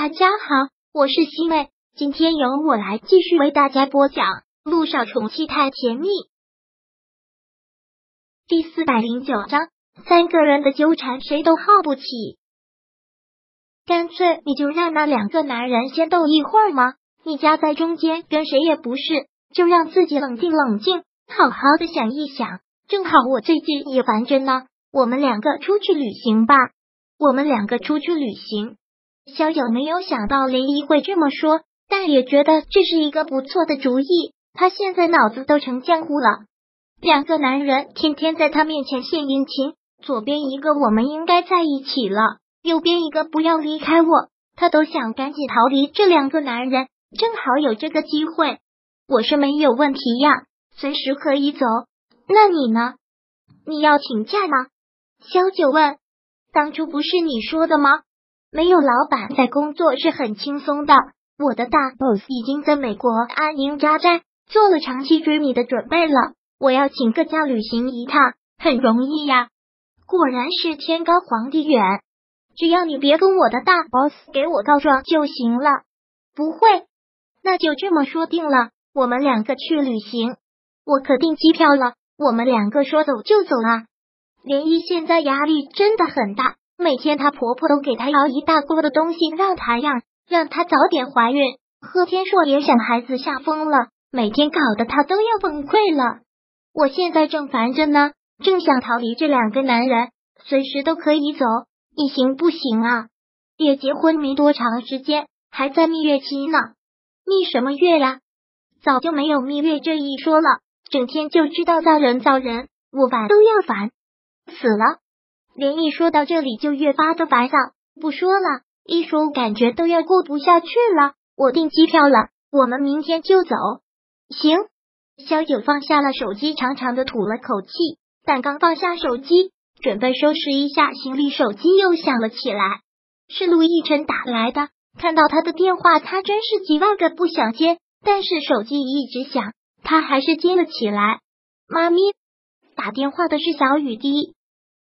大家好，我是西妹，今天由我来继续为大家播讲《路上宠妻太甜蜜》第四百零九章。三个人的纠缠，谁都耗不起。干脆你就让那两个男人先斗一会儿吗？你夹在中间，跟谁也不是，就让自己冷静冷静，好好的想一想。正好我最近也烦着呢，我们两个出去旅行吧。我们两个出去旅行。萧九没有想到林一会这么说，但也觉得这是一个不错的主意。他现在脑子都成浆糊了。两个男人天天在他面前献殷勤，左边一个我们应该在一起了，右边一个不要离开我，他都想赶紧逃离这两个男人。正好有这个机会，我是没有问题呀，随时可以走。那你呢？你要请假吗？萧九问。当初不是你说的吗？没有老板在工作是很轻松的。我的大 boss 已经在美国安营扎寨，做了长期追你的准备了。我要请个假旅行一趟，很容易呀。果然是天高皇帝远，只要你别跟我的大 boss 给我告状就行了。不会，那就这么说定了。我们两个去旅行，我可订机票了。我们两个说走就走啊。莲漪现在压力真的很大。每天她婆婆都给她熬一大锅的东西让她养，让她早点怀孕。贺天硕也想孩子吓疯了，每天搞得她都要崩溃了。我现在正烦着呢，正想逃离这两个男人，随时都可以走，你行不行啊？也结婚没多长时间，还在蜜月期呢。蜜什么月呀？早就没有蜜月这一说了，整天就知道造人造人，我烦都要烦死了。连毅说到这里就越发的烦躁，不说了，一说感觉都要过不下去了。我订机票了，我们明天就走。行。小九放下了手机，长长的吐了口气，但刚放下手机，准备收拾一下行李，手机又响了起来，是陆亦辰打来的。看到他的电话，他真是几万个不想接，但是手机一直响，他还是接了起来。妈咪，打电话的是小雨滴。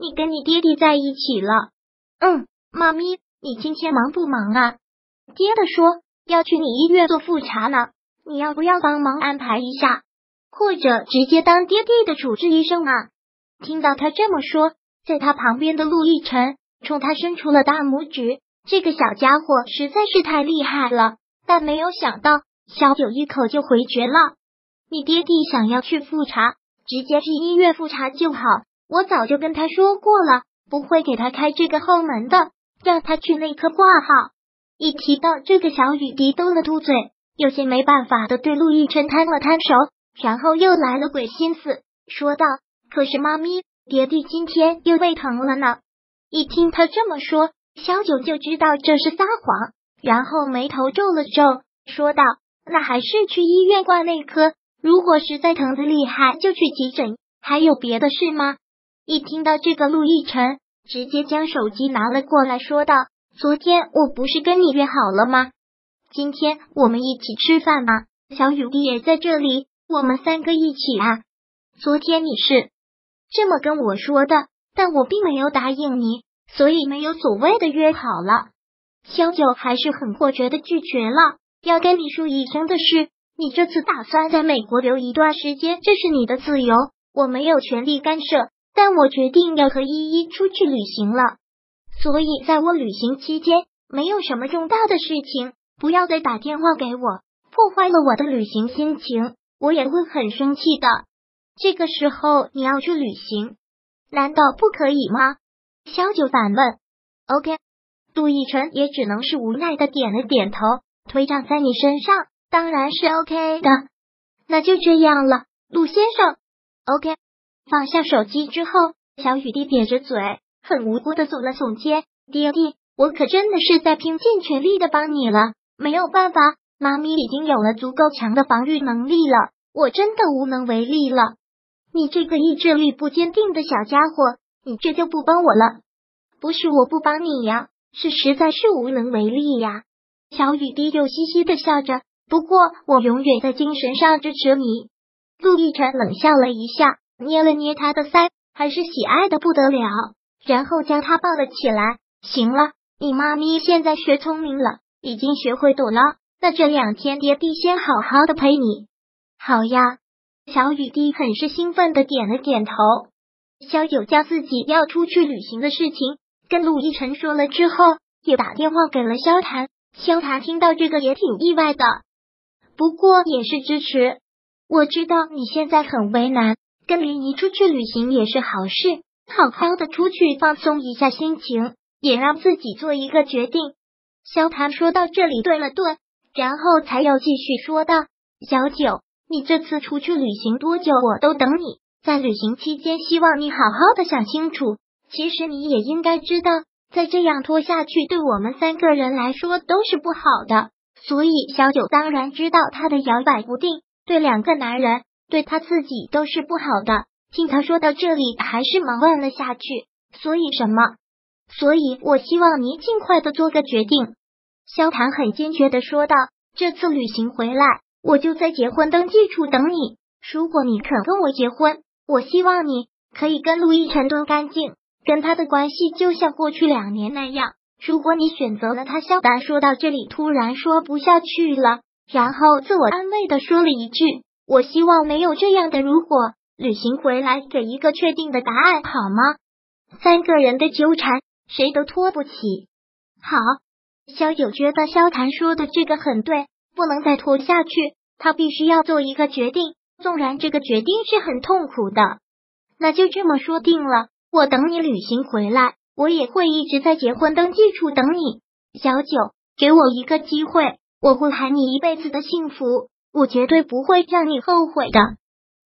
你跟你爹爹在一起了？嗯，妈咪，你今天忙不忙啊？爹的说要去你医院做复查呢，你要不要帮忙安排一下，或者直接当爹爹的主治医生啊？听到他这么说，在他旁边的陆亦辰冲他伸出了大拇指，这个小家伙实在是太厉害了。但没有想到，小九一口就回绝了。你爹爹想要去复查，直接去医院复查就好。我早就跟他说过了，不会给他开这个后门的，让他去内科挂号。一提到这个，小雨滴嘟了嘟嘴，有些没办法的对陆亦辰摊了摊手，然后又来了鬼心思，说道：“可是妈咪，爹地今天又胃疼了呢。”一听他这么说，小九就知道这是撒谎，然后眉头皱了皱，说道：“那还是去医院挂内科，如果实在疼的厉害，就去急诊。还有别的事吗？”一听到这个，陆亦辰直接将手机拿了过来，说道：“昨天我不是跟你约好了吗？今天我们一起吃饭吗？小雨滴也在这里，我们三个一起啊。昨天你是这么跟我说的，但我并没有答应你，所以没有所谓的约好了。萧九还是很果决的拒绝了。要跟你说一声的是，你这次打算在美国留一段时间，这是你的自由，我没有权利干涉。”但我决定要和依依出去旅行了，所以在我旅行期间没有什么重大的事情，不要再打电话给我，破坏了我的旅行心情，我也会很生气的。这个时候你要去旅行，难道不可以吗？萧九反问。OK，杜奕晨也只能是无奈的点了点头。腿长在你身上，当然是 OK 的。那就这样了，陆先生。OK。放下手机之后，小雨滴瘪着嘴，很无辜的耸了耸肩：“爹地，我可真的是在拼尽全力的帮你了，没有办法，妈咪已经有了足够强的防御能力了，我真的无能为力了。你这个意志力不坚定的小家伙，你这就不帮我了？不是我不帮你呀，是实在是无能为力呀。”小雨滴又嘻嘻的笑着，不过我永远在精神上支持你。陆亦辰冷笑了一下。捏了捏他的腮，还是喜爱的不得了，然后将他抱了起来。行了，你妈咪现在学聪明了，已经学会躲了。那这两天爹地先好好的陪你。好呀，小雨滴很是兴奋的点了点头。肖九将自己要出去旅行的事情跟陆亦辰说了之后，也打电话给了萧谈。萧谈听到这个也挺意外的，不过也是支持。我知道你现在很为难，跟林怡出去旅行也是好事，好好的出去放松一下心情，也让自己做一个决定。萧谈说到这里顿了顿，然后才又继续说道：“小九，你这次出去旅行多久，我都等你。在旅行期间，希望你好好的想清楚。其实你也应该知道。”再这样拖下去，对我们三个人来说都是不好的。所以小九当然知道他的摇摆不定，对两个男人，对他自己都是不好的。听他说到这里，还是忙问了下去。所以什么？所以我希望你尽快的做个决定。萧谈很坚决的说道：“这次旅行回来，我就在结婚登记处等你。如果你肯跟我结婚，我希望你可以跟陆亦辰断干净。”跟他的关系就像过去两年那样。如果你选择了他，肖达说到这里突然说不下去了，然后自我安慰的说了一句：“我希望没有这样的如果。”旅行回来给一个确定的答案好吗？三个人的纠缠，谁都拖不起。好，萧九觉得萧谈说的这个很对，不能再拖下去，他必须要做一个决定，纵然这个决定是很痛苦的，那就这么说定了。我等你旅行回来，我也会一直在结婚登记处等你。小九，给我一个机会，我会喊你一辈子的幸福，我绝对不会让你后悔的。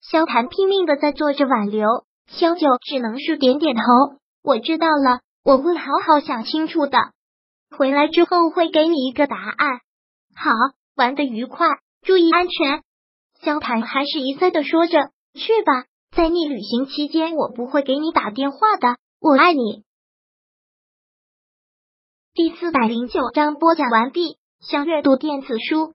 萧谈拼命的在做着挽留，萧九只能是点点头。我知道了，我会好好想清楚的。回来之后会给你一个答案。好，玩的愉快，注意安全。萧谈还是一再的说着，去吧。在你旅行期间，我不会给你打电话的。我爱你。第四百零九章播讲完毕。想阅读电子书，